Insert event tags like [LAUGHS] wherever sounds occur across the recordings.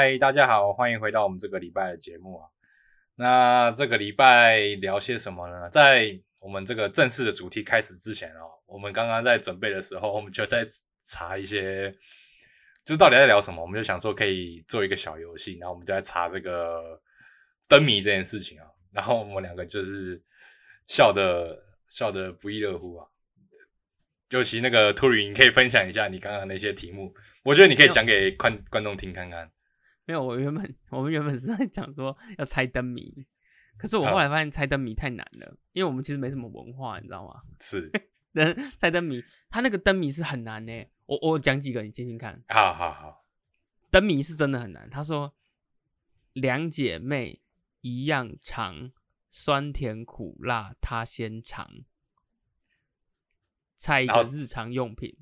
嗨，大家好，欢迎回到我们这个礼拜的节目啊。那这个礼拜聊些什么呢？在我们这个正式的主题开始之前哦，我们刚刚在准备的时候，我们就在查一些，就是到底在聊什么。我们就想说可以做一个小游戏，然后我们就在查这个灯谜这件事情啊。然后我们两个就是笑的笑的不亦乐乎啊。尤其那个兔里，你可以分享一下你刚刚那些题目，我觉得你可以讲给观观众听看看。没有，我原本我们原本是在讲说要猜灯谜，可是我后来发现猜灯谜太难了，因为我们其实没什么文化，你知道吗？[LAUGHS] 是，人猜灯谜，他那个灯谜是很难呢。我我讲几个你听听看。好好好，灯谜是真的很难。他说两姐妹一样长，酸甜苦辣她先尝。猜一个日常用品。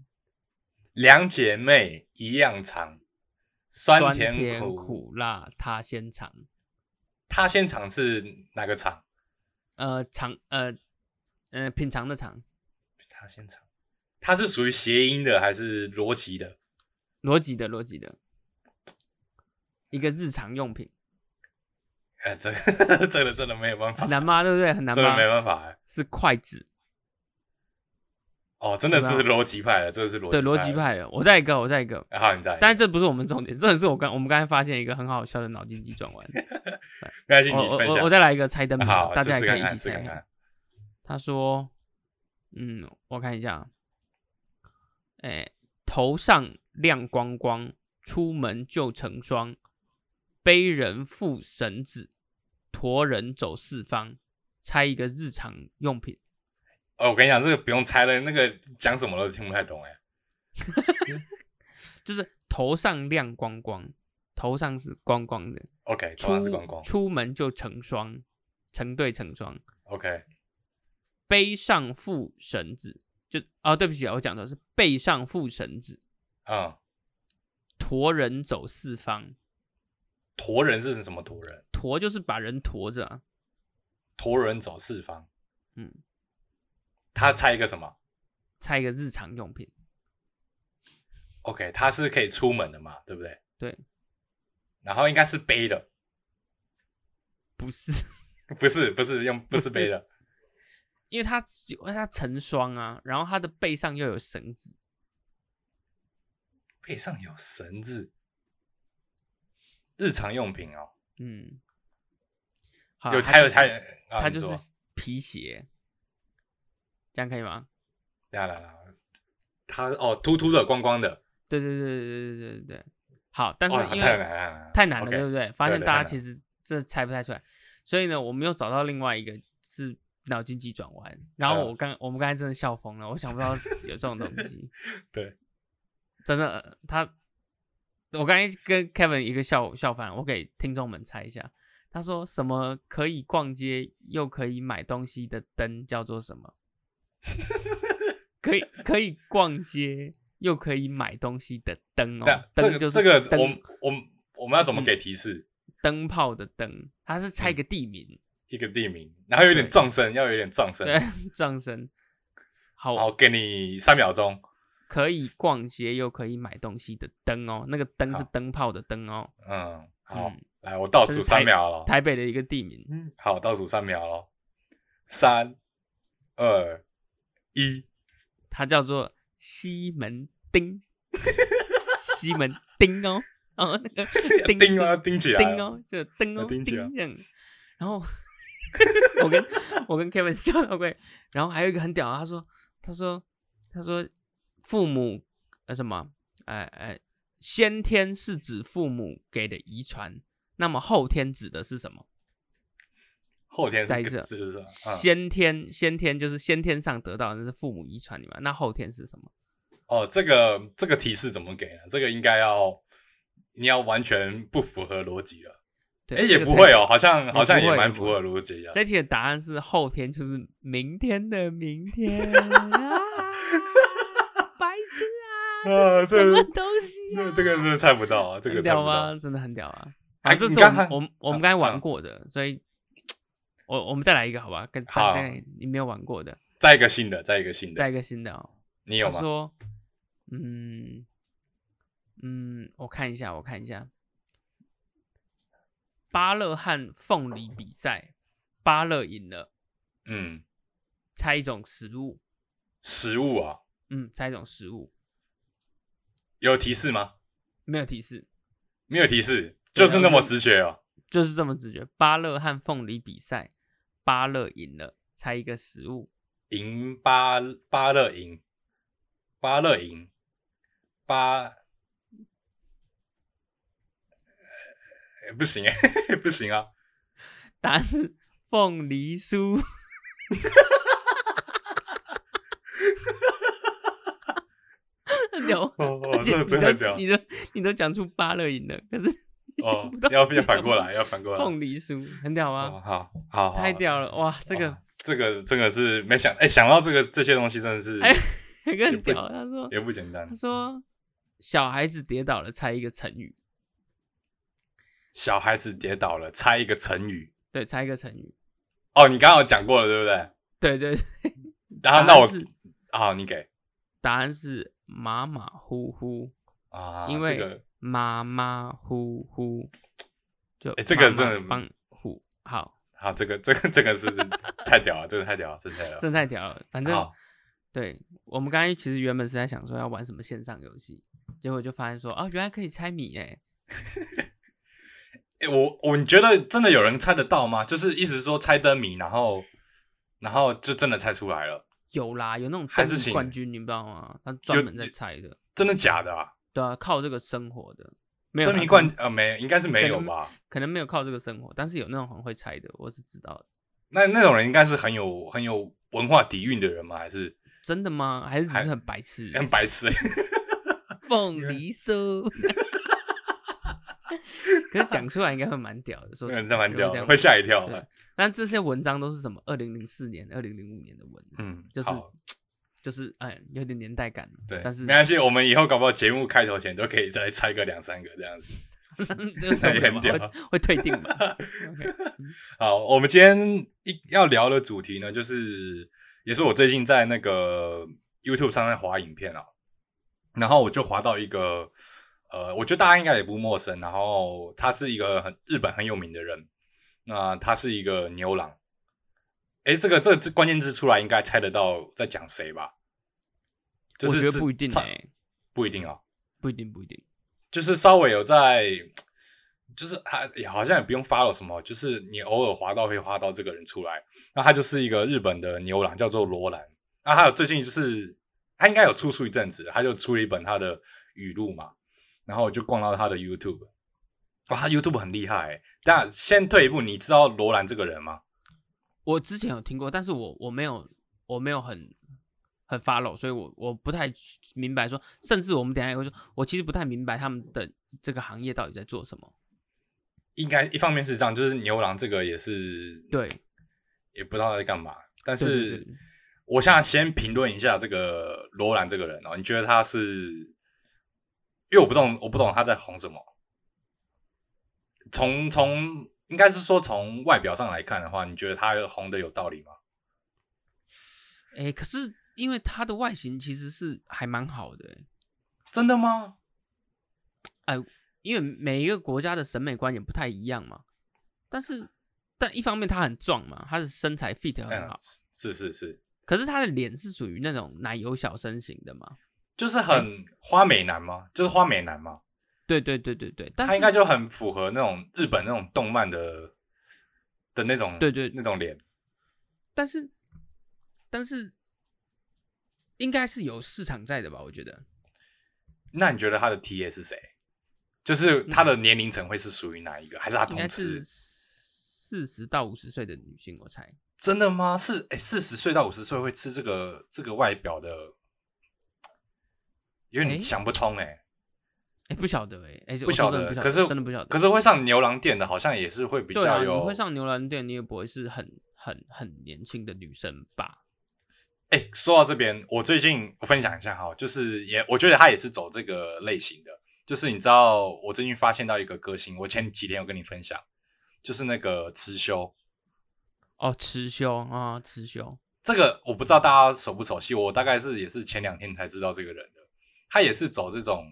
两姐妹一样长。酸甜苦辣，他先尝。他先尝是哪个尝？呃，尝呃呃品尝的尝。他先尝，它是属于谐音的还是逻辑的？逻辑的，逻辑的。一个日常用品。哎，这真的 [LAUGHS] 真的没有办法。难吗？对不对？很难吗？真的没办法。是筷子。哦，真的是逻辑派的，这个是逻辑对逻辑派的。我再一个，我再一个。好，你再。但是这不是我们重点，这是我刚我们刚才发现一个很好笑的脑筋急转弯。[LAUGHS] 我我我再来一个猜灯谜，大家也可以一起猜看。他说：“嗯，我看一下。哎，头上亮光光，出门就成双，背人负绳子，驮人走四方。猜一个日常用品。”哦，我跟你讲，这个不用猜了，那个讲什么都听不太懂哎。[LAUGHS] 就是头上亮光光，头上是光光的。OK，头上是光光。出门就成双，成对成双。OK，背上负绳子，就哦，对不起啊，我讲的是背上负绳子。啊，驮人走四方。驮人是什么？驮人？驮就是把人驮着。驮人走四方。嗯。他猜一个什么？猜一个日常用品。OK，他是可以出门的嘛？对不对？对。然后应该是背的。不是，[LAUGHS] 不是，不是用，不是背的。因为它它成双啊，然后它的背上又有绳子。背上有绳子。日常用品哦。嗯。有，还有，它，它就是皮鞋。这样可以吗？来来来，它哦，秃秃的，光光的。对对对对对对对好，但是因为太难了，太难了，对不对？发现大家其实这猜不太出来，所以呢，我们又找到另外一个是脑筋急转弯。然后我刚我们刚才真的笑疯了，我想不到有这种东西。[LAUGHS] 对，真的，他我刚才跟 Kevin 一个笑笑翻，我给听众们猜一下，他说什么可以逛街又可以买东西的灯叫做什么？[LAUGHS] 可以可以逛街又可以买东西的灯哦，这个就是这个我我我们要怎么给提示？灯泡的灯，它是猜一个地名，一个地名，然后有点撞声，要有点撞声，对，[LAUGHS] 撞声。好，好，给你三秒钟。可以逛街又可以买东西的灯哦，那个灯是灯泡的灯哦。嗯，好，来，我倒数三秒了。台北的一个地名。嗯，好，倒数三秒了，三二。一，它叫做西门町，西门町哦，哦那个钉啊钉起来，钉哦，就钉哦钉这样。然后 [LAUGHS] 我跟我跟 Kevin 笑到鬼，然后还有一个很屌，他说他说他说父母呃什么？哎哎先天是指父母给的遗传，那么后天指的是什么？后天是是是，先天先天就是先天上得到，那是父母遗传你嘛？那后天是什么？哦，这个这个提示怎么给呢？这个应该要你要完全不符合逻辑了。哎，也不会哦，好像好像也蛮符合逻辑的。这题的答案是后天，就是明天的明天。[LAUGHS] 白痴啊！[LAUGHS] 这什么东西啊？这个真的猜不到啊！这个屌吗？真的很屌啊！啊，这是我们我们我们刚才玩过的，所以。我我们再来一个好吧？跟大家你没有玩过的，再一个新的，再一个新的，再一个新的哦。你有吗？说，嗯嗯，我看一下，我看一下。巴勒和凤梨比赛，巴勒赢了，嗯，猜一种食物，食物啊，嗯，猜一种食物，有提示吗？没有提示，没有提示，就是那么直觉哦。就是这么直觉。巴勒和凤梨比赛，芭乐赢了，猜一个食物。赢巴巴勒赢，巴勒赢，巴，呃不行哎，[LAUGHS] 不行啊！答案是凤梨酥。[LAUGHS] 很屌，哦哦 [LAUGHS] 而且这个真的很屌你都你都你都讲出芭乐赢了，可是你 [LAUGHS] 哦要你要反过来，要反过来。凤梨酥，很屌哦吗？好好，好太屌了，哇，这个这个真的是没想哎，想到这个这些东西真的是哎很屌。他说也不简单他。说小孩子跌倒了，猜一个成语。小孩子跌倒了，猜一个成语。对，猜一个成语。哦，你刚刚有讲过了，对不对？对对，对 [LAUGHS] 然后那我好，你给答案是马马虎虎，啊，因为这个马马虎虎，就哎这个真的帮虎好，好，这个这个这个是太屌了，这个 [LAUGHS] 太屌了，真的太屌了。真太屌了。反正好对我们刚才其实原本是在想说要玩什么线上游戏，结果就发现说哦，原来可以猜谜哎。[LAUGHS] 哎、我我你觉得真的有人猜得到吗？就是意思是说猜灯谜，然后然后就真的猜出来了，有啦，有那种还是请冠军，你不知道吗？他专门在猜的，真的假的啊？对啊，靠这个生活的。没有灯谜啦可能冠呃没，应该是没有吧？可能没有靠这个生活，但是有那种很会猜的，我是知道的。那那种人应该是很有很有文化底蕴的人吗？还是真的吗？还是只是很白痴？很白痴、欸？[LAUGHS] 凤梨酥。[LAUGHS] 可是讲出来应该会蛮屌的，说实那在蛮屌会吓一跳。对但这些文章都是什么？二零零四年、二零零五年的文，嗯，就是好就是哎，有点年代感。对，但是没关系，我们以后搞不好节目开头前都可以再猜个两三个这样子。[LAUGHS] 很屌会会退订吧？OK，[LAUGHS] 好，我们今天一要聊的主题呢，就是也是我最近在那个 YouTube 上在滑影片啊，然后我就滑到一个呃，我觉得大家应该也不陌生，然后他是一个很日本很有名的人，那他是一个牛郎，诶，这个这这关键字出来应该猜得到在讲谁吧？就是我觉得不一定差哎，不一定啊，不一定不一定。就是稍微有在，就是还也好像也不用 follow 什么，就是你偶尔滑到会滑到这个人出来，那他就是一个日本的牛郎，叫做罗兰。那还有最近就是他应该有出书一阵子，他就出了一本他的语录嘛，然后我就逛到他的 YouTube，哇，他 YouTube 很厉害、欸。但先退一步，你知道罗兰这个人吗？我之前有听过，但是我我没有我没有很很 follow，所以我我不太明白说，甚至我们等一下也会说，我其实不太明白他们的这个行业到底在做什么。应该一方面是这样，就是牛郎这个也是对，也不知道在干嘛。但是对我想先评论一下这个罗兰这个人哦，你觉得他是？因为我不懂，我不懂他在红什么。从从应该是说从外表上来看的话，你觉得他红的有道理吗？哎、可是因为他的外形其实是还蛮好的、欸，真的吗？哎因为每一个国家的审美观也不太一样嘛。但是，但一方面他很壮嘛，他的身材 fit 很嗯好，，是是是，可是他的脸是属于那种奶油小身型的嘛。就是很花美男吗？就是花美男吗？对对对对对，他应该就很符合那种日本那种动漫的的那种对对那种脸。但是但是应该是有市场在的吧？我觉得那你觉得他的 T A 是谁？就是他的年龄层会是属于哪一个？还是他同时？四十到五十岁的女性，我猜。真的吗？是哎，四十岁到五十岁会吃这个这个外表的，有点想不通哎。哎，不晓得哎，哎，不晓得，可是真的不晓得。可是会上牛郎店的，好像也是会比较有。你会上牛郎店，你也不会是很很很年轻的女生吧？哎，说到这边，我最近我分享一下哈，就是也我觉得他也是走这个类型的，就是你知道我最近发现到一个歌星，我前几天有跟你分享，就是那个辞修，哦，持修啊，持修，这个我不知道大家熟不熟悉，我大概是也是前两天才知道这个人的，他也是走这种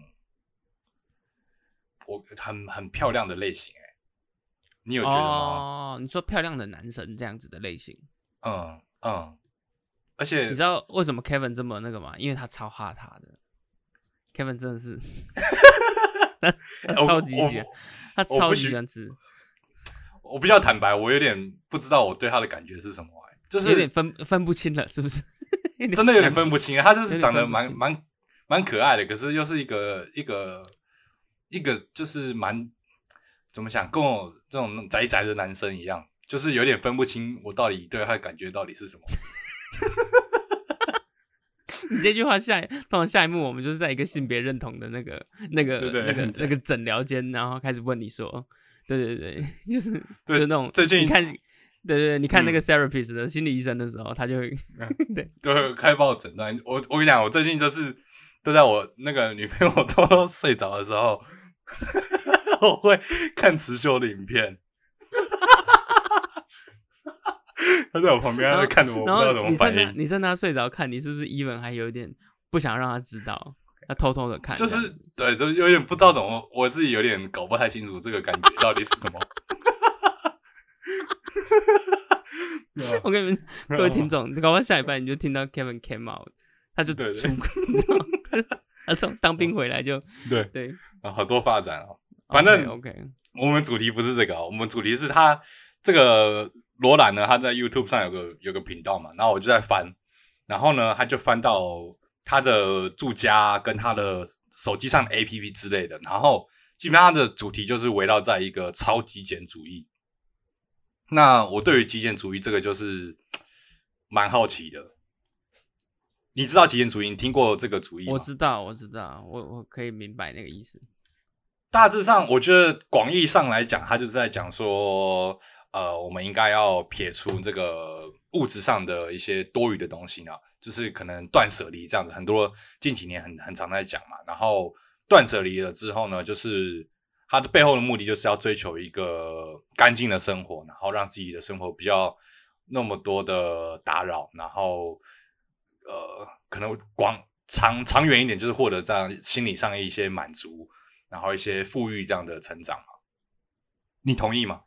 我很很漂亮的类型哎、你有觉得吗？哦，你说漂亮的男神这样子的类型，嗯嗯，而且你知道为什么 Kevin 这么那个吗？因为他超哈他的，Kevin 真的是 [LAUGHS] 超级喜欢，他超喜级喜欢吃，我比较坦白，我有点不知道我对他的感觉是什么、欸，就是有点分分不清了，是不是？[LAUGHS] 真的有点分不清。他就是长得蛮蛮蛮可爱的，可是又是一个一个一个就是蛮怎么想，跟我这种宅宅的男生一样，就是有点分不清我到底对他的感觉到底是什么。[LAUGHS] 你这句话下一，通常下一幕我们就是在一个性别认同的那个、那个、对对那个、那个诊疗间，然后开始问你说，对对 [LAUGHS] [LAUGHS] 对，就是对就是那种最近你看，对对对，你看那嗯个 therapist 的心理医生的时候，他就会对，开报诊断。我我跟你讲，我最近就是都在我那个女朋友 [LAUGHS] 偷偷睡着的时候，我会看持久的影片。他在我旁边，他在看着我，不知道怎么反应。你趁他睡着看，你是不是 even 还有一点不想让他知道，他偷偷的看，就是对，就有点不知道怎么，我自己有点搞不太清楚这个感觉到底是什么。[LAUGHS] 我跟你们各位听众，搞不好下礼拜你就听到 Kevin came out，他就对对出，[LAUGHS] [LAUGHS] 他从当兵回来就对对，啊，好多发展哦。反正 OK，, 我们主题不是这个、哦，我们主题是他这个罗兰呢，他在 YouTube 上有个有个频道嘛，然后我就在翻，然后呢，他就翻到他的住家跟他的手机上的 APP 之类的，然后基本上他的主题就是围绕在一个超极简主义。那我对于极简主义这个就是蛮好奇的。你知道极简主义？你听过这个主义吗？我知道，我知道，我我可以明白那个意思。大致上，我觉得广义上来讲，他就是在讲说，呃，我们应该要撇除这个物质上的一些多余的东西呢，就是可能断舍离这样子。很多近几年很很常在讲嘛。然后断舍离了之后呢，就是它的背后的目的就是要追求一个干净的生活，然后让自己的生活不要那么多的打扰，然后呃，可能广长长远一点，就是获得这样心理上一些满足。然后一些富裕这样的成长嘛，你同意吗？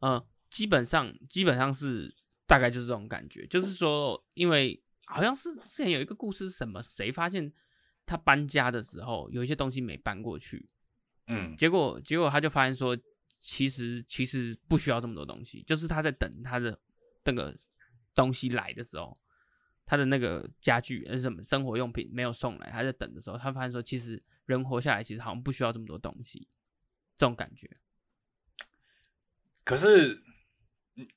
嗯，基本上基本上是大概就是这种感觉，就是说，因为好像是之前有一个故事，是什么谁发现他搬家的时候有一些东西没搬过去，嗯结果结果他就发现说，其实其实不需要这么多东西，就是他在等他的那个东西来的时候，他的那个家具还是什么生活用品没有送来，他在等的时候，他发现说，其实人活下来其实好像不需要这么多东西，这种感觉。可是，嗯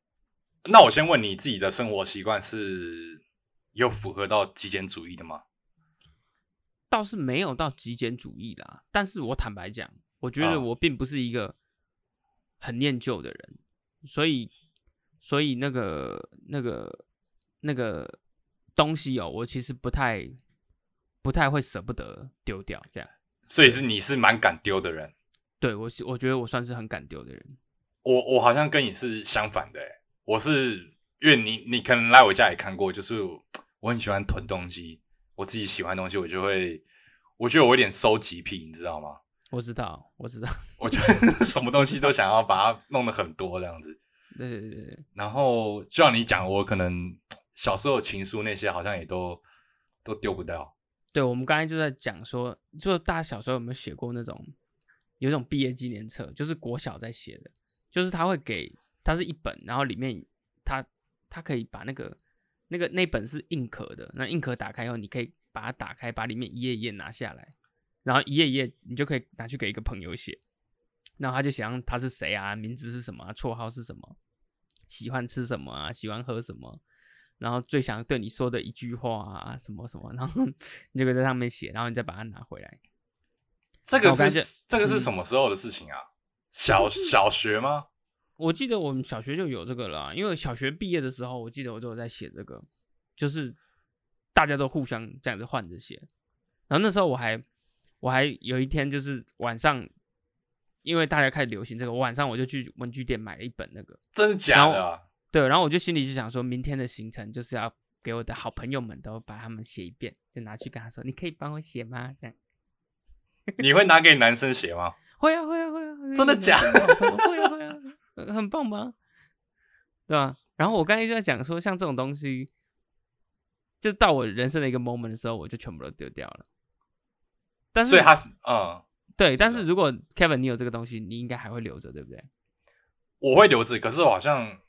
那我先问你自己的生活习惯是有符合到极简主义的吗？倒是没有到极简主义啦，但是我坦白讲，我觉啊得我并不是一个很念旧的人，所以所以那个那个那个东西哦，我其实不太不太会舍不得丢掉，这样。所以是你是蛮敢丢的人，对我我觉得我算是很敢丢的人，我我好像跟你是相反的、欸，我是因为你你可能来我家也看过，就是 [TSK] 我很喜欢囤东西，我自己喜欢的东西我就会，我觉得我有点收集癖，你知道吗？我知道我知道，我觉得 [LAUGHS] 什么东西都想要把它弄得很多这样子。对对对对，然后就像你讲，我可能小时候情书那些好像也都都丢不掉。对，我们刚才就在讲说，就大家小时候有没有写过那种有一种毕业纪念册，就是国小在写的，就是他会给，它是一本，然后里面它它可以把那个那个那本是硬壳的，那硬壳打开以后，你可以把它打开，把里面一页一页拿下来，然后一页一页你就可以拿去给一个朋友写，然后他就写上他是谁啊，名字是什么、绰号是什么，喜欢吃什么啊，喜欢喝什么。然后最想对你说的一句话啊，什么什么，然后 [LAUGHS] 你就可以在上面写，然后你再把它拿回来。这个是这个是嗯什么时候的事情啊？小小学吗？我记得我们小学就有这个了啊，因为小学毕业的时候，我记得我都有在写这个，就是大家都互相这样子换着写。然后那时候我还我还有一天就是晚上，因为大家开始流行这个，我晚上我就去文具店买了一本那个，真的假的、啊？对，然后我就心里就想说，明天的行程就是要给我的好朋友们都把他们写一遍，就拿去跟他说，你可以帮我写吗？这样。你会拿给男生写吗？[LAUGHS] 会啊会啊会啊！真的假的？会啊会啊！很很棒吧？对吧？然后我刚才就在讲说，像这种东西，就到我人生的一个 moment 的时候，我就全部都丢掉了。但是，所以他是嗯，对，但是是如果 Kevin 你有这个东西，你应该还会留着，对不对？我会留着，可是我好像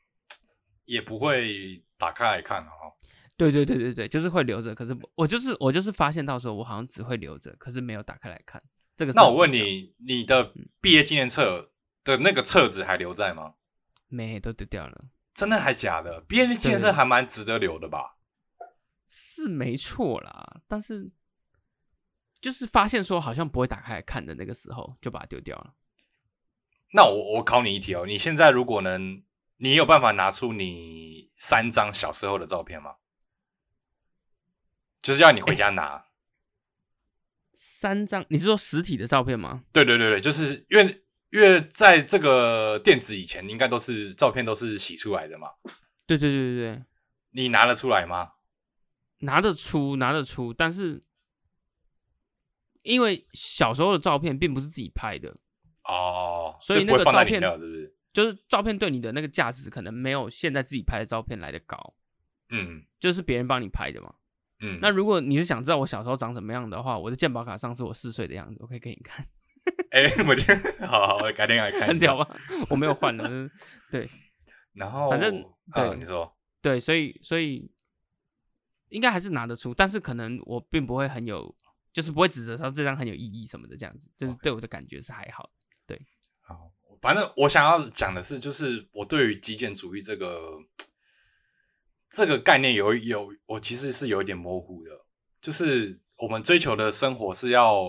也不会打开来看哦。对对对对对，就是会留着。可是我就是我就是发现到时候我好像只会留着，可是没有打开来看。这个那我问你，你的毕业纪念册的那个册子还留在吗？没都丢掉了，真的还假的？毕业纪念册还蛮值得留的吧？是没错啦。但是就是发现说好像不会打开来看的那个时候，就把它丢掉了。那我我考你一题哦，你现在如果能，你有办法拿出你三张小时候的照片吗？就是要你回家拿。三张，你是说实体的照片吗？对对对对，就是因为因为在这个电子以前，应该都是照片都是洗出来的嘛。对对对对对，你拿得出来吗？拿得出拿得出，但是因为小时候的照片并不是自己拍的，哦，所以不会放在那个照片里面，是不是？就是照片对你的那个价值可能没有现在自己拍的照片来的高，嗯就是别人帮你拍的嘛。嗯，那如果你是想知道我小时候长什么样的话，我的健保卡上是我四岁的样子，我可以给你看，哎、我觉得好好，我改天来看一下。很屌吧？我没有换了，就是 [LAUGHS] 对然后反正对嗯，你说对，所以所以应该还是拿得出，但是可能我并不会很有，就是不会指责他这张很有意义什么的这样子，就是对我的感觉是还好。对好，反正我想要讲的是，就是我对于极简主义这个这个概念有有，我其实是有一点模糊的。就是我们追求的生活是要，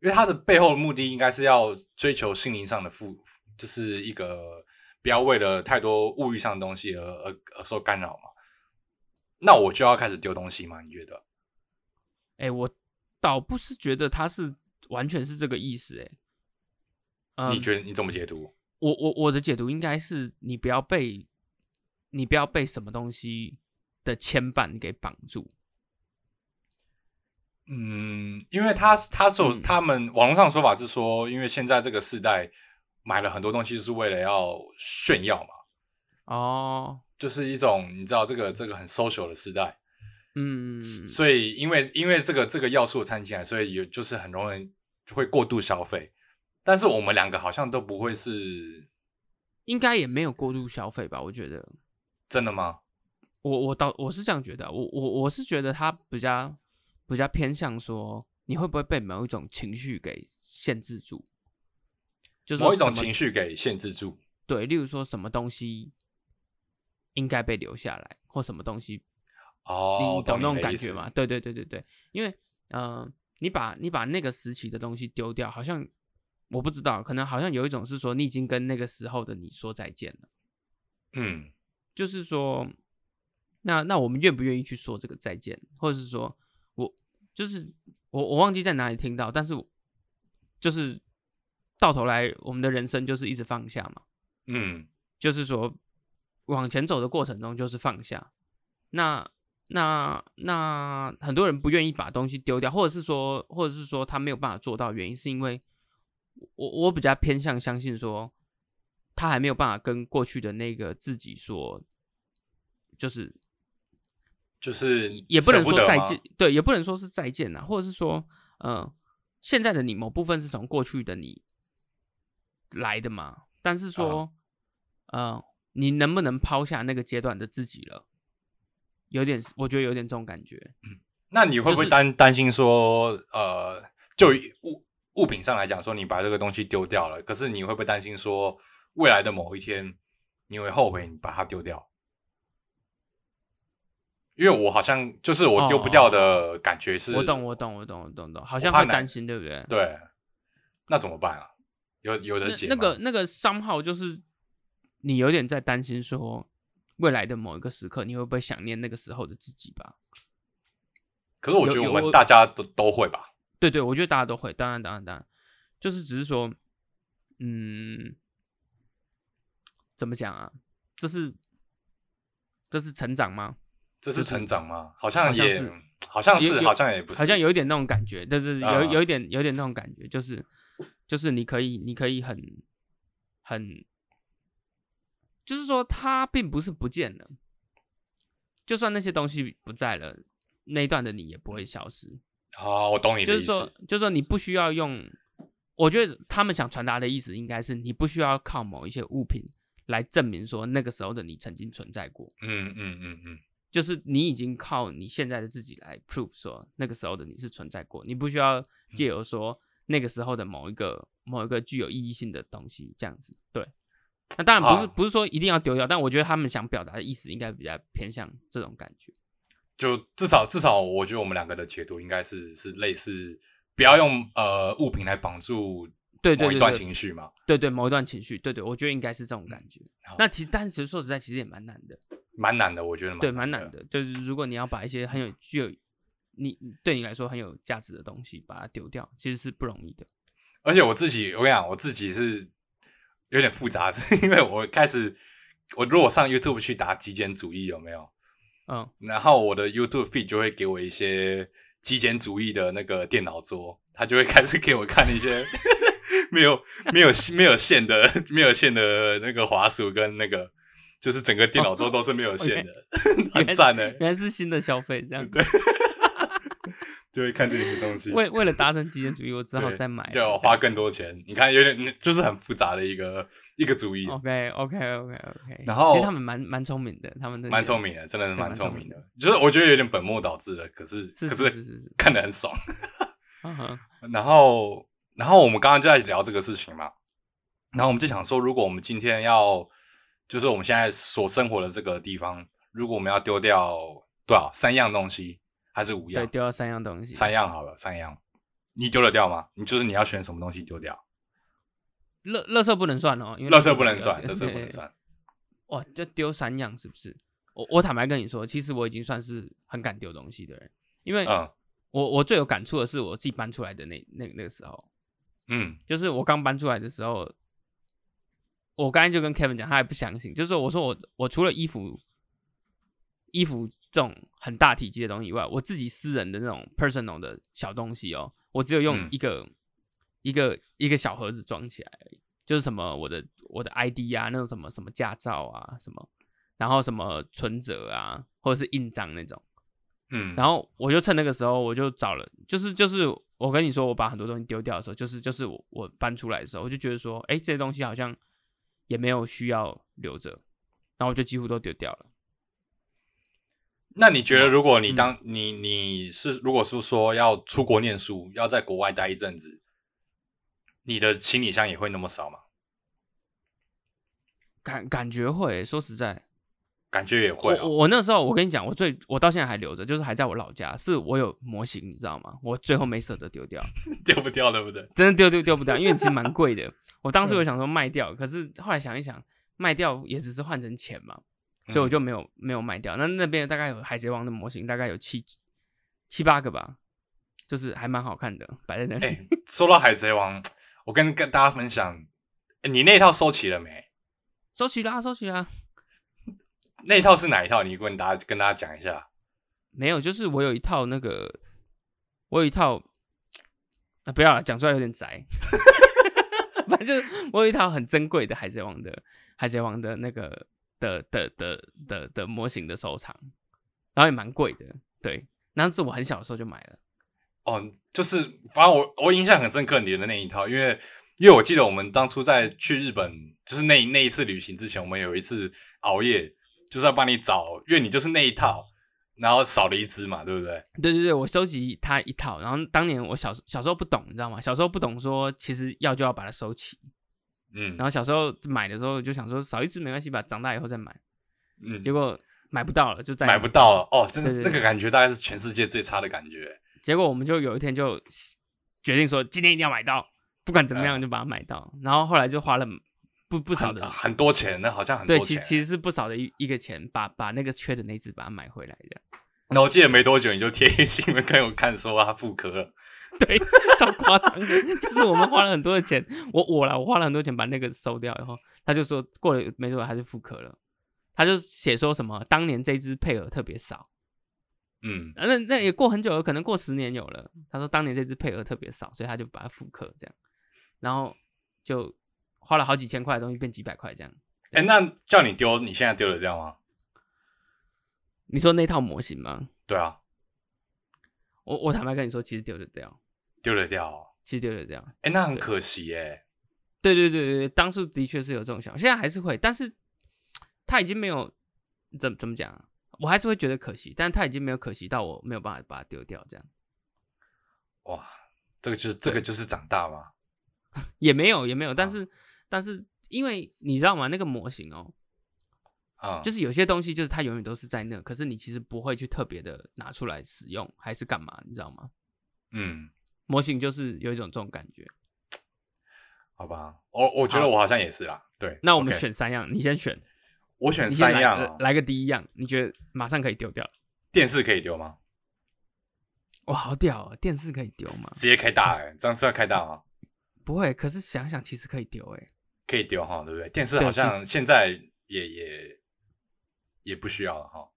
因为它的背后的目的应该是要追求心灵上的富，就是一个不要为了太多物欲上的东西而而而受干扰嘛。那我就要开始丢东西吗？你觉得？哎、我倒不是觉得他是完全是这个意思、哎，嗯，你觉得你怎么解读？我我我的解读应该是你不要被你不要被什么东西的牵绊给绑住。嗯，因为他他是有嗯他们网络上的说法是说，因为现在这个时代买了很多东西，是为了要炫耀嘛，哦，就是一种你知道这个这个很 social 的时代，嗯，所以因为因为这个这个要素掺进来，所以有就是很容易会过度消费。但是我们两个好像都不会是应该也没有过度消费吧？我觉得，真的吗？我我倒我是这样觉得啊，我我我是觉得他比较比较偏向说，你会不会被某一种情绪给限制住？就是某一种情绪给限制住。对，例如说什么东西应该被留下来，或什么东西哦，你懂那种感觉吗？？对对对对对，因为呃，你把你把那个时期的东西丢掉，好像我不知道，可能好像有一种是说你已经跟那个时候的你说再见了，嗯。就是说，那那我们愿不愿意去说这个再见，或者是说我就是我我忘记在哪里听到，但是就是到头来我们的人生就是一直放下嘛，嗯。就是说往前走的过程中就是放下。那那那很多人不愿意把东西丢掉，或者是说，或者是说他没有办法做到，原因是因为我我比较偏向相信说，他还没有办法跟过去的那个自己说，就是就是也不能说再见，对，也不能说是再见呐，或者是说，呃，现在的你某部分是从过去的你来的嘛，但是说，呃，你能不能抛下那个阶段的自己了？有点，我觉得有点这种感觉。那你会不会就是担担心说，呃，就以物物品上来讲，说你把这个东西丢掉了，可是你会不会担心说，未来的某一天你会后悔你把它丢掉？因为我好像就是我丢不掉的感觉是，哦我懂，我懂，我懂，我懂，懂，好像会担心，对不对？对，那怎么办啊？有有的解吗那个那个商号就是你有点在担心说，未来的某一个时刻，你会不会想念那个时候的自己吧？可是我觉得我们大家都都会吧，对对，我觉得大家都会，当然当然当然，就是只是说，嗯，怎么讲啊？这是这是成长吗？这是成长吗？好像也好像是好像，也不是，好像有一点那种感觉，就是有啊有一点有一点那种感觉，就是就是你可以你可以很很就是说它并不是不见了，就算那些东西不在了，那一段的你也不会消失。好，我懂你的意思。就是说，就是说你不需要用，我觉得他们想传达的意思应该是你不需要靠某一些物品来证明说那个时候的你曾经存在过，嗯嗯嗯嗯，就是你已经靠你现在的自己来 prove 说那个时候的你是存在过，你不需要借由说那个时候的某一个某一个具有意义性的东西这样子。对，那当然不是不是说一定要丢掉，但我觉得他们想表达的意思应该比较偏向这种感觉。就至少至少，我觉得我们两个的解读应该是是类似，不要用呃物品来绑住某一段情绪嘛。对对，某一段情绪，对对，我觉得应该是这种感觉。好那其实，但是说实在，其实也蛮难的，蛮难的，我觉得蛮对，蛮难。的。就是如果你要把一些很有具有你对你来说很有价值的东西把它丢掉，其实是不容易的。而且我自己，我跟你讲，我自己是有点复杂，是 [LAUGHS] 因为我开始，我如果上 YouTube 去打极简主义有没有？嗯，然后我的 YouTube feed 就会给我一些极简主义的那个电脑桌，他就会开始给我看一些 [LAUGHS] 没有 [LAUGHS] 没有没有线的 [LAUGHS] 没有线的那个滑鼠跟那个，就是整个电脑桌都是没有线的，很赞的，原来是新的消费这样。对，就会看这些东西。为为了达成极简主义，我只好再买。就要花更多钱。你看，有点就是很复杂的一个一个主意，OK OK OK OK。然后其实他们蛮蛮聪明的，他们的蛮聪明的，真的是蛮聪明的。就是我觉得有点本末倒置了，可是是可是是是是。看得很爽。[LAUGHS] [LAUGHS] 然后，然后我们刚刚就在聊这个事情嘛，然后我们就想说，如果我们今天要，就是我们现在所生活的这个地方，如果我们要丢掉多少三样东西，还是五样对，样？丢掉三样东西。三样好了，三样，你丢得掉吗？你就是你要选什么东西丢掉？乐乐色不能算哦，因为垃圾不能算，对垃圾不能。算。哇，就丢三样是不是？我我坦白跟你说，其实我已经算是很敢丢东西的人，因为嗯我我最有感触的是我自己搬出来的那那那个时候，嗯就是我刚搬出来的时候，我刚才就跟 Kevin 讲，他还不相信，就是说我说我我除了衣服衣服这种很大体积的东西以外，我自己私人的那种 personal 的小东西哦，我只有用嗯一个、一个一个小盒子装起来而已，就是什么我的我的 ID 啊，那种什么什么驾照啊什么，然后什么存折啊，或者是印章那种。嗯，然后我就趁那个时候，我就找了，就是就是我跟你说，我把很多东西丢掉的时候，就是就是我我搬出来的时候，我就觉得说，哎，这些东西好像也没有需要留着，然后我就几乎都丢掉了。那你觉得，如果嗯你当、你你是如果是说要出国念书，要在国外待一阵子，你的行李箱也会那么少吗？感感觉会，说实在，感觉也会、哦。我我那时候我跟你讲，我最我到现在还留着，就是还在我老家，是我有模型，你知道吗？我最后没舍得丢掉，[LAUGHS] 丢不掉，对不对？真的丢丢丢不掉，因为其实蛮贵的。我当时有想说卖掉，可是后来想一想，卖掉也只是换成钱嘛，所以我就没有没有卖掉。那那边大概有海贼王的模型，大概有七七八个吧，就是还蛮好看的，摆在那里。哎、说到海贼王，我跟跟大家分享，哎你那一套收齐了没？收齐啦，收齐啦。[LAUGHS] 那一套是哪一套？你跟大家跟大家讲一下。没有，就是我有一套那个，我有一套，啊，不要了，讲出来有点宅。[LAUGHS] 反正就是我有一套很珍贵的海贼王的海贼王的那个的的的的的模型的收藏，然后也蛮贵的，对。那是我很小的时候就买了，哦，就是反正我我印象很深刻你的那一套，因为因为我记得我们当初在去日本，就是那那一次旅行之前，我们有一次熬夜，就是要帮你找，因为你就是那一套，然后少了一只嘛，对不对？对对对，我收集它一套，然后当年我小小时候不懂，你知道吗？小时候不懂说其实要就要把它收齐，嗯然后小时候买的时候就想说少一只没关系吧，长大以后再买，嗯，结果买不到了，就再也买不到了哦，真的对对那个感觉大概是全世界最差的感觉。结果我们就有一天就决定说，今天一定要买到，不管怎么样嗯就把它买到。然后后来就花了不不少的，很多钱，那好像很对，多钱。其其实是不少的一一个钱，把把那个缺的那只把它买回来的。那我记得没多久你就贴新闻给我看，说他复刻了。对，超夸张的，[LAUGHS] 就是我们花了很多的钱，我我啦，我花了很多钱把那个收掉然后，他就说过了没多久他就复刻了，他就写说什么当年这只配额特别少。嗯，啊，那那也过很久了，可能过十年有了。他说当年这只配额特别少，所以他就把它复刻这样，然后就花了好几千块的东西变几百块这样。哎，那叫你丢，你现在丢得掉吗？你说那套模型吗？对啊，我我坦白跟你说，其实丢得掉，丢了掉。其实丢了掉。哎，那很可惜耶。对对对对对，当初的确是有这种想法，现在还是会，但是他已经没有怎怎么讲啊？我还是会觉得可惜，但是他已经没有可惜到我没有办法把它丢掉，这样。哇，这个就是这个就是长大吗？[LAUGHS] 也没有也没有，但是但是因为你知道吗？那个模型哦，啊，就是有些东西就是它永远都是在那，可是你其实不会去特别的拿出来使用，还是干嘛？你知道吗？嗯，模型就是有一种这种感觉。[TSK] 好吧，我我觉得我好像也是啦。对，那我们选三样，你先选。我选三样啊，来个第一样，你觉得马上可以丢掉？电视可以丢吗？哇，好屌啊！电视可以丢吗？直接开大哎，这样是要开大吗？[LAUGHS] 不会，可是想想其实可以丢哎，可以丢哈，对不对？电视好像现在也也也不需要了哈，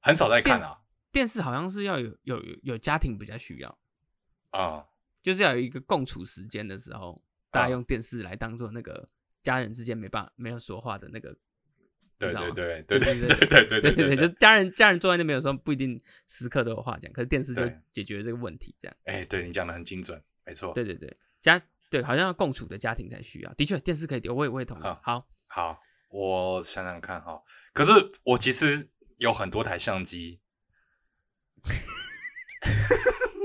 很少在看啊。电视好像是要有有有家庭比较需要啊，就是要有一个共处时间的时候，大家用电视来当做那个家人之间没办法没有说话的那个。对对对对对对对对对，就家人家人坐在那边有时候不一定时刻都有话讲，可是电视就解决这个问题，这样。哎，对你讲的很精准，没错。对对对，家对好像要共处的家庭才需要，的确电视可以丢，我也我也同意。好，好，我想想看哈，可是我其实有很多台相机。[LAUGHS]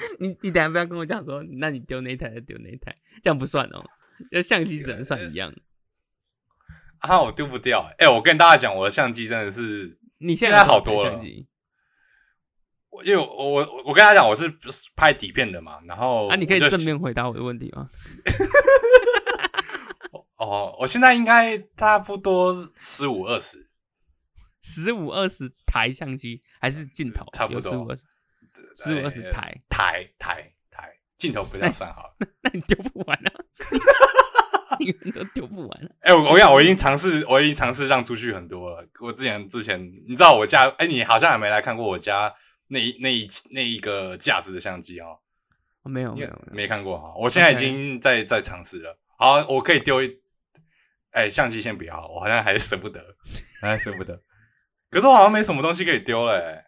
[LAUGHS] 你你等下不要跟我讲说，那你丢哪台就丢哪台，这样不算哦，就相机只能算一样。啊，我丢不掉！哎，我跟大家讲，我的相机真的是，你现在好多了。我因为我我我跟他讲，我是拍底片的嘛，然后啊，你可以正面回答我的问题吗？[LAUGHS] 哦，我现在应该差不多十五二十，十五二十台相机还是镜头？差不多十五二十，十五二十台台台台镜头不要算好了，[LAUGHS] 那你丢不完啊。都丢不完。[LAUGHS] 哎，我我讲，我已经尝试，我已经尝试让出去很多了。我之前之前，你知道我家，哎，你好像还没来看过我家那一那一那一个架子的相机哦。没有没有没看过哈。我现在已经在在尝试了。好，我可以丢一，哎，相机先不要，我好像还舍不得，还舍不得。可是我好像没什么东西可以丢了。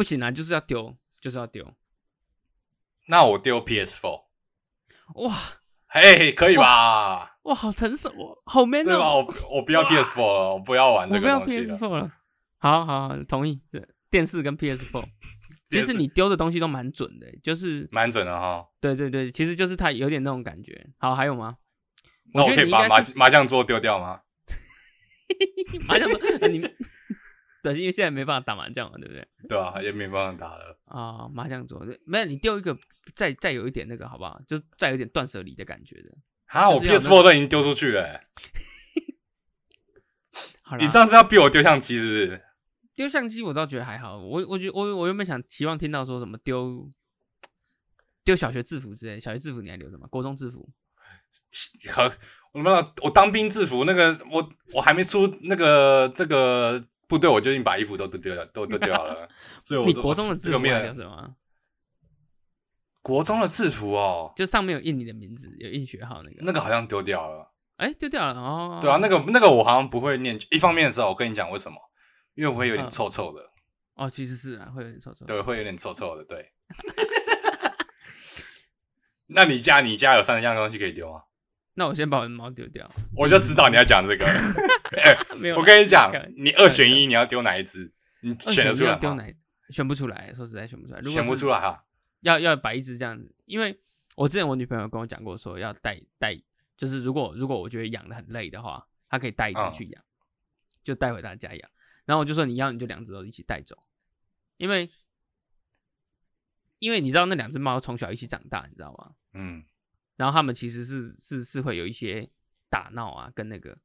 不行啊，就是要丢，就是要丢。那我丢 PS4。哇。嘿，可以吧？哇，好成熟哦，好 man 哦！对吧？我我不要 PS4 了，我不要玩这个东西了。不要 PS4 了。好好好，同意。电视跟 PS4，其实你丢的东西都蛮准的，就是蛮准的哈。对对对，其实就是它有点那种感觉。好，还有吗？那我可以把麻麻将桌丢掉吗？[LAUGHS] 麻将桌，你对，因为现在没办法打麻将嘛，对不对？对啊，也没办法打了啊。麻将桌，没有你丢一个，再再有一点那个，好不好？就再有点断舍离的感觉的。啊，我 PS4 都已经丢出去了。[LAUGHS] 好你这样是要逼我丢相机，是不是？丢相机我倒觉得还好。我我觉我我原本想期望听到说什么丢丢小学制服之类，小学制服你还留着吗？国中制服？[LAUGHS] 和我们我当兵制服那个，我我还没出那个这个。部队我就已经把衣服都都丢了，都都丢了。[LAUGHS] 所以，我你国中的制服留什么？国中的制服哦，就上面有印你的名字，有印学号那个。那个好像丢掉了。哎，丢掉了哦。对啊，那个那个我好像不会念。一方面的时候，我跟你讲为什么？因为我会有点臭臭的。哦，其实是啊，会有点臭臭。对，会有点臭臭的。对。[LAUGHS] 那你家你家有三样东西可以丢吗？那我先把我的猫丢掉。我就知道你要讲这个。[LAUGHS] 没有，我跟你讲，你二选一，你要丢哪一只？你选得出来丢哪？选不出来，说实在选不出来。选不出来哈，要要摆一只这样子，因为我之前我女朋友跟我讲过，说要带带，就是如果如果我觉得养的很累的话，她可以带一只去养，就带回她家养。然后我就说你要你就两只都一起带走，因为因为你知道那两只猫从小一起长大，你知道吗？嗯。然后他们其实是是是会有一些打闹啊，跟那个。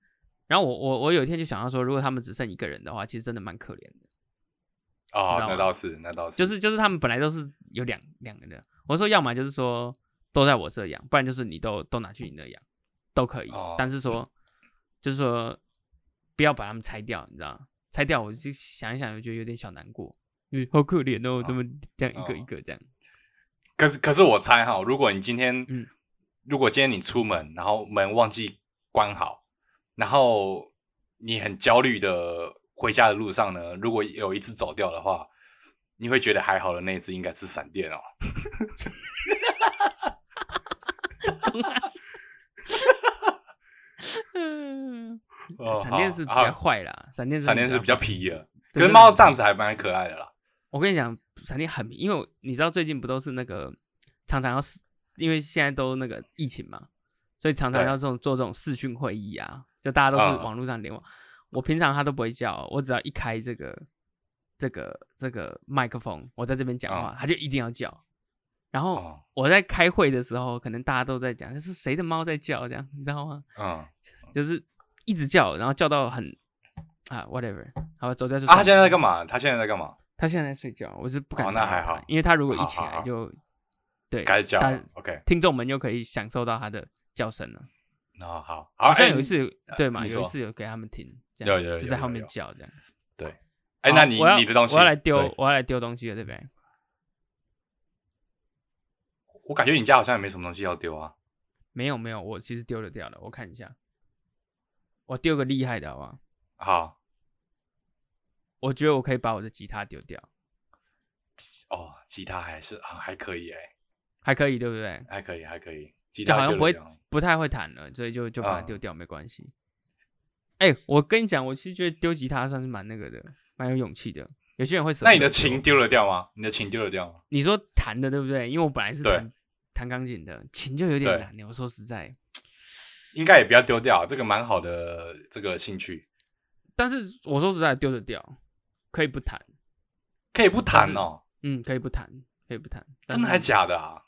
然后我我我有一天就想到说，如果他们只剩一个人的话，其实真的蛮可怜的。哦，那倒是，那倒是。就是就是他们本来都是有两两个人，我说要么就是说都在我这养，不然就是你都都拿去你那养，都可以。但是说就是说不要把他们拆掉，你知道拆掉我就想一想，我觉得有点小难过，因为好可怜哦，这么这样一个一个这样。可是可是我猜哈，如果你今天，嗯，如果今天你出门，然后门忘记。关好，然后你很焦虑的回家的路上呢，如果有一只走掉的话，你会觉得还好的那一只应该是闪电哦。嗯，哦闪电是比较坏啦，闪电闪电是比较皮的，对可是猫这样子还蛮可爱的啦。我跟你讲，闪电很，因为你知道最近不都是那个常常要视，因为现在都那个疫情嘛，所以常常要这种做这种视讯会议啊，就大家都是嗯网络上联网。我平常他都不会叫，我只要一开这个这个这个麦克风，我在这边讲话，他就一定要叫。然后哦，我在开会的时候，可能大家都在讲，这是谁的猫在叫，这样你知道吗？嗯，就是一直叫，然后叫到很啊 whatever，好走掉就啊，他现在在干嘛？他现在在干嘛？他现在在睡觉，我是不敢哦那还好因为他如果一起来就对该叫。OK，听众们又可以享受到他的叫声了。哦好好，像哎有一次有对嘛，有一次有给他们听，有有有就在后面叫这样。对，哎，那你你的东西，我要来丢，我要来丢东西了，对不对？我感觉你家好像也没什么东西要丢啊。没有没有，我其实丢了掉了，我看一下，我丢个厉害的好不好？好，我觉得我可以把我的吉他丢掉，哦，吉他还是啊还可以哎，还可以对不对？还可以还可以，吉就好像不会不太会弹了，所以就就把它嗯丢掉，没关系。哎、我跟你讲，我其实觉得丢吉他算是蛮那个的，蛮有勇气的。有些人会舍那你的琴丢了掉吗？你的琴丢了掉吗？你说弹的对不对？因为我本来是对弹弹钢琴的，琴就有点对难。我说实在，[TSK] 应该也不要丢掉，这个蛮好的这个兴趣，但是我说实在丢得掉，可以不弹，可以不弹哦，嗯，可以不弹，可以不弹。真的还假的啊？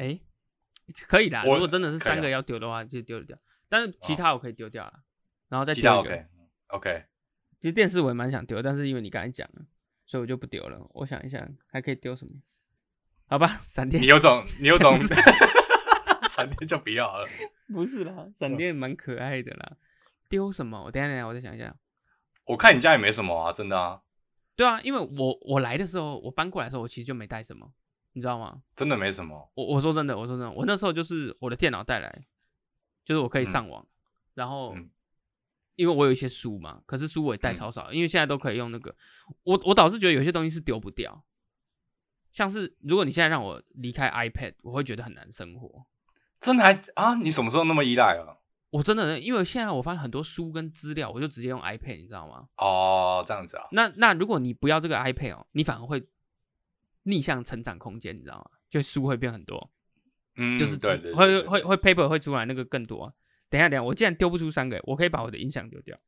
哎、可以的。我如果真的是三个要丢的话，就丢得掉。但是其他我可以丢掉了，然后再丢一个。OK OK，其实电视我也蛮想丢，但是因为你刚才讲了，所以我就不丢了。我想一想，还可以丢什么？好吧，闪电你有种 [LAUGHS] 你有种 [LAUGHS] 闪电就不要了。[LAUGHS] 不是啦，闪电蛮可爱的啦。丢什么？我等下等下，我再想一下。我看你家也没什么啊，真的啊，对啊，因为我我来的时候，我搬过来的时候，我其实就没带什么，你知道吗？真的没什么。我我说真的，我说真的，我那时候就是我的电脑带来，就是我可以上网，然后、嗯因为我有一些书嘛，可是书我也带嗯超少，因为现在都可以用那个，我我倒是觉得有些东西是丢不掉，像是如果你现在让我离开 iPad，我会觉得很难生活。真的还啊？你什么时候那么依赖了？我真的，因为现在我发现很多书跟资料，我就直接用 iPad，你知道吗？哦，这样子啊，那那如果你不要这个 iPad 哦，你反而会逆向成长空间，你知道吗？就书会变很多，嗯，就是对对，资会会会 paper 会出来那个更多、啊。等一下，等一下，我既然丢不出三个，我可以把我的音响丢掉。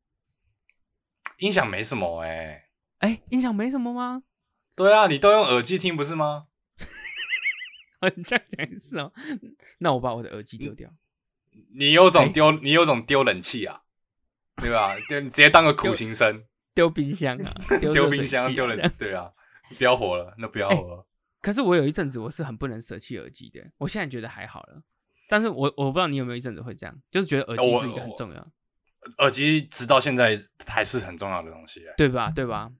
音响没什么哎。哎，音响没什么吗？对啊，你都用耳机听不是吗？[LAUGHS] 你这样讲也是哦。那我把我的耳机丢掉。你有哎种丢，你有种丢冷气啊，对吧？就你直接当个苦行僧，丢冰箱啊，[LAUGHS] 丢冰箱，丢冷对啊，不要活了，那不要哎活了。可是我有一阵子我是很不能舍弃耳机的，我现在觉得还好了。但是我我不知道你有没有一阵子会这样，就是觉得耳机我是一个很重要，耳机直到现在还是很重要的东西、欸，对吧？对吧？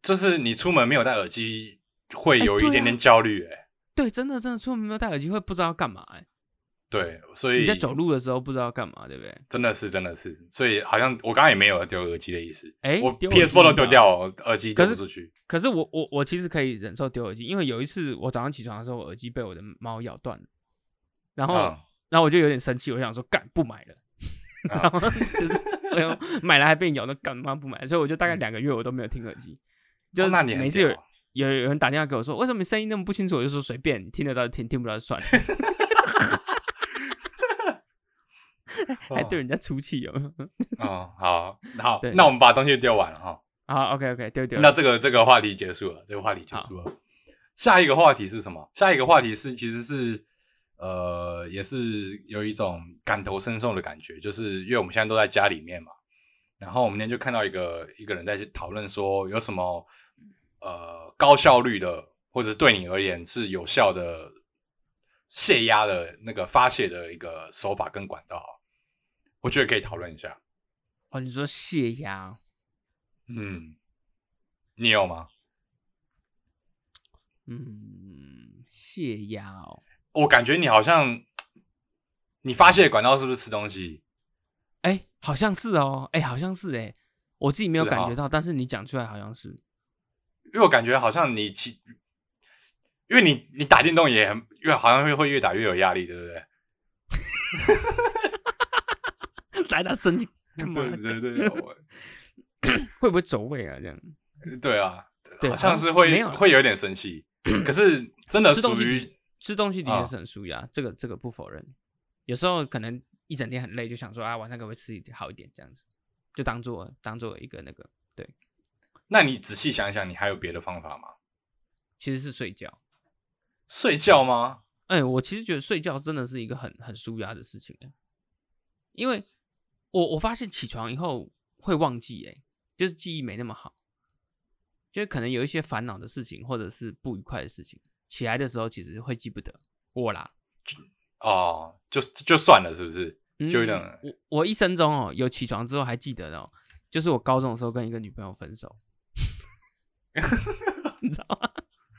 就是你出门没有戴耳机，会有一点点焦虑、欸，对，真的真的出门没有戴耳机会不知道要干嘛、欸。对，所以你在走路的时候不知道要干嘛，对不对？真的是真的是，所以好像我刚刚也没有丢耳机的意思，哎我丢耳机 PS4 都丢掉了，耳机丢不出去，可是我我我其实可以忍受丢耳机，因为有一次我早上起床的时候，我耳机被我的猫咬断了，然后、嗯，然后我就有点生气，我想说干不买了，[LAUGHS] 买了还被咬，那干嘛不买？所以我就大概两个月我都没有听耳机，就是哦那你很每次有屌有有人打电话给我说为什么你声音那么不清楚，我就说随便，你听得到就听，听不到就算了，[LAUGHS] [LAUGHS] 还对人家出气有没有？[LAUGHS] 哦，好好，那我们把东西丢完了哈。好，OK OK，丢丢。那这个这个话题结束了，这个话题结束了。下一个话题是什么？下一个话题是其实是呃，也是有一种感同身受的感觉，就是因为我们现在都在家里面嘛，然后我们今天就看到一个一个人在讨论说有什么呃高效率的，或者是对你而言是有效的泄压的那个发泄的一个手法跟管道，我觉得可以讨论一下。哦，你说泄压，嗯，你有吗？嗯，泄压哦，我感觉你好像，你发泄管道是不是吃东西？哎好像是哦，哎，好像是哎，我自己没有感觉到，但是你讲出来好像是。因为我感觉好像你其，因为你你打电动也很越好像会会越打越有压力，对不对？[LAUGHS] 来，他生气，对对对，我 [COUGHS] 会不会走位啊？这样对啊，对好像是会会有点生气，[COUGHS] 可是真的属于吃东西的啊确是很舒压，这个这个不否认。有时候可能一整天很累，就想说啊，晚上可不可以吃一点好一点，这样子就当做当做一个那个，对，那你仔细想一想，你还有别的方法吗？其实是睡觉。睡觉吗？哎、我其实觉得睡觉真的是一个很很舒压的事情哎，因为我我发现起床以后会忘记哎，就是记忆没那么好，就是可能有一些烦恼的事情或者是不愉快的事情，起来的时候其实会记不得我啦，哦，就就算了，是不是？嗯就有点我我一生中哦，有起床之后还记得的哦，就是我高中的时候跟一个女朋友分手，[LAUGHS] 你知道吗？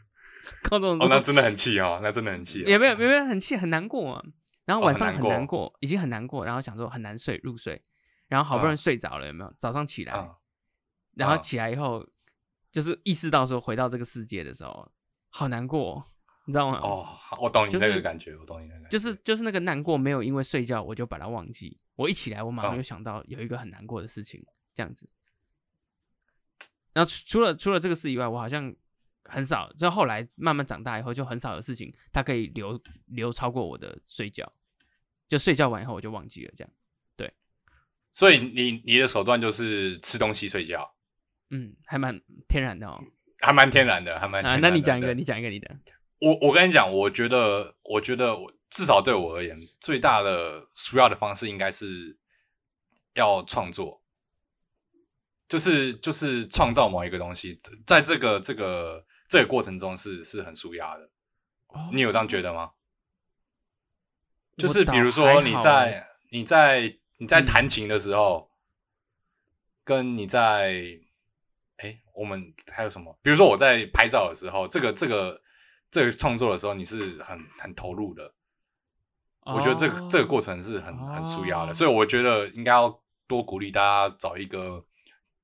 [LAUGHS] 高中的哦，时候那真的很气哦，那真的很气、哦。也没有，也没有很气，很难过啊。然后哦晚上很很难过难过，已经很难过，然后想说很难睡，入睡，然后好不容易嗯睡着了，有没有？早上起来，嗯然后嗯起来以后，就是意识到说回到这个世界的时候，好难过哦，你知道吗？哦，我懂你那个感觉，我懂你那个感觉。就是就是那个难过，没有因为睡觉我就把它忘记。我一起来，我马上嗯就想到有一个很难过的事情，这样子。然后除除了除了这个事以外，我好像很少，就后来慢慢长大以后，就很少有事情它可以留留超过我的睡觉。就睡觉完以后我就忘记了，这样。对所以你你的手段就是吃东西睡觉，嗯，还蛮天然的哦。还蛮天然的，还蛮天啊，然的。那你讲一个，你讲一个你的。我我跟你讲，我觉得，我觉得我至少对我而言，最大的主要的方式应该是要创作，就是就是创造某一个东西，在这个这个这个过程中是是很舒压的。哦你有这样觉得吗？就是比如说你在欸你在你在嗯弹琴的时候，跟你在哎，我们还有什么？比如说我在拍照的时候，这个这个这个创作的时候，你是很很投入的。我觉得这个、这个过程是很很舒压的，哦所以我觉得应该要多鼓励大家找一个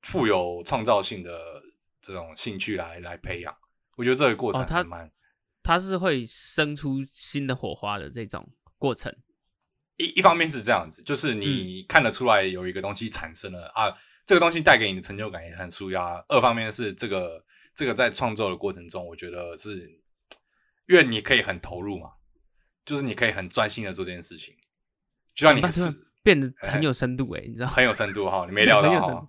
富有创造性的这种兴趣来来培养。我觉得这个过程哦它它是会生出新的火花的这种过程。一一方面是这样子，就是你看得出来有一个东西产生了、啊，这个东西带给你的成就感也很舒压。二方面是这个这个在创作的过程中，我觉得是因为你可以很投入嘛，就是你可以很专心的做这件事情，就像你是变得很有深度哎、你知道吗？很有深度哈，你没料到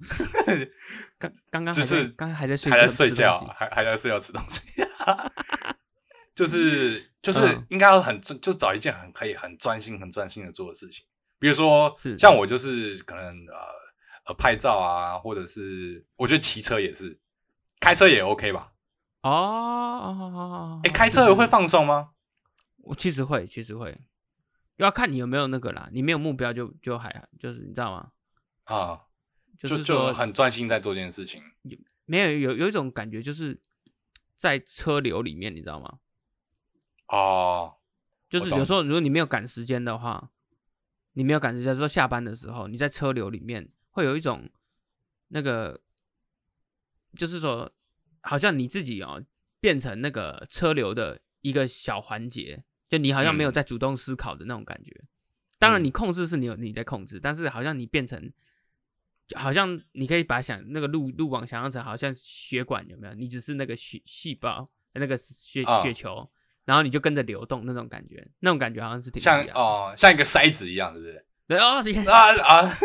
刚刚刚 [LAUGHS] 就是刚刚还在睡还在睡觉，还还在睡觉吃东西 [LAUGHS] [LAUGHS] 就是就是嗯应该要很就找一件很可以很专心很专心的做的事情，比如说是像我就是可能呃呃拍照啊，或者是我觉得骑车也是，开车也 OK 吧？哦哦哦哦，哎，开车会放松吗？我其实会，其实会，要看你有没有那个啦。你没有目标就就还就是你知道吗？啊，就是就很专心在做这件事情。没有有有一种感觉，就是在车流里面，你知道吗？哦，就是有时候如果你没有赶时间的话，你没有赶时间，说下班的时候，你在车流里面会有一种那个，就是说，好像你自己哦变成那个车流的一个小环节，就你好像没有嗯在主动思考的那种感觉。当然，嗯你控制是你有你在控制，但是好像你变成，就好像你可以把想那个路路网想象成好像血管有没有？你只是那个血细胞那个血啊血球，然后你就跟着流动那种感觉，那种感觉好像是挺像哦，像一个筛子一样，是不是？对哦，原来是啊啊，啊，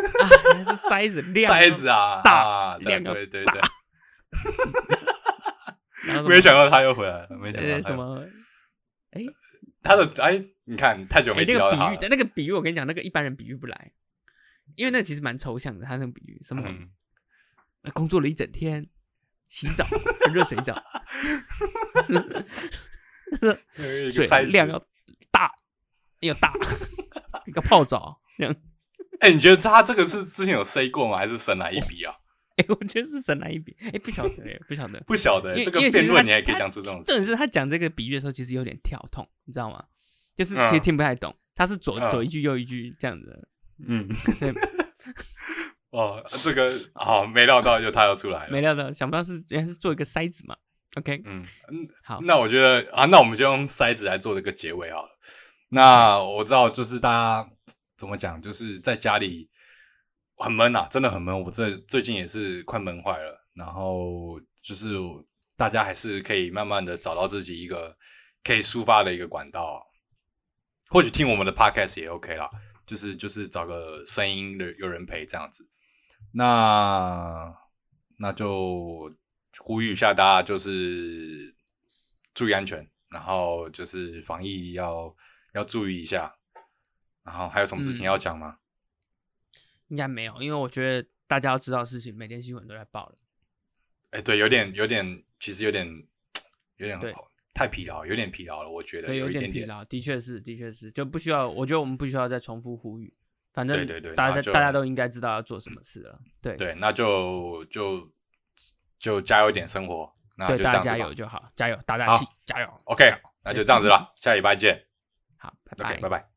原来是筛子 [LAUGHS] 量筛子啊，大量要对对大对 [LAUGHS] [LAUGHS] 没想到他又回来了，没想到什么？哎他的哎，你看太久哎没提那个比喻，那个比喻我跟你讲，那个一般人比喻不来，因为那其实蛮抽象的，他那个比喻什么？工作了一整天，洗澡，喝热水澡，[LAUGHS] 水筛子量要大，要大，[LAUGHS] 一个泡澡这样。哎，你觉得他这个是之前有 say 过吗？还是神来一笔啊？[LAUGHS] 哎，我觉得是神来一笔，哎，不晓得，哎，不晓得。不晓得这个辩论你还可以他讲出这种事，重点是他讲这个比喻的时候，其实有点跳痛，你知道吗？就是嗯其实听不太懂，他是左嗯左一句右一句这样子，嗯，哦，这个好，没料到就他要出来了，没料到，想不到是原来是做一个筛子嘛。OK，嗯嗯，好，那我觉得啊，那我们就用筛子来做这个结尾好了。那我知道，就是大家怎么讲，就是在家里很闷啊，真的很闷。我这最近也是快闷坏了。然后就是大家还是可以慢慢的找到自己一个可以抒发的一个管道，或许听我们的 podcast 也 OK 啦。就是就是找个声音的有人陪这样子。那那就呼吁一下大家，就是注意安全，然后就是防疫要要注意一下。然后还有什么事情要讲吗？应该没有，因为我觉得大家要知道的事情，每天新闻都在报了。哎，对，有点有点，其实有点有点太疲劳，有点疲劳了，我觉得有一点疲劳，的确是，的确是，就不需要，我觉得我们不需要再重复呼吁。反正对对对，大家大家都应该知道要做什么事了。对对，那就就就加油点生活，那就这样子加油就好，加油打打气，加油。OK，那就这样子了，下礼拜见。好，拜拜，拜拜。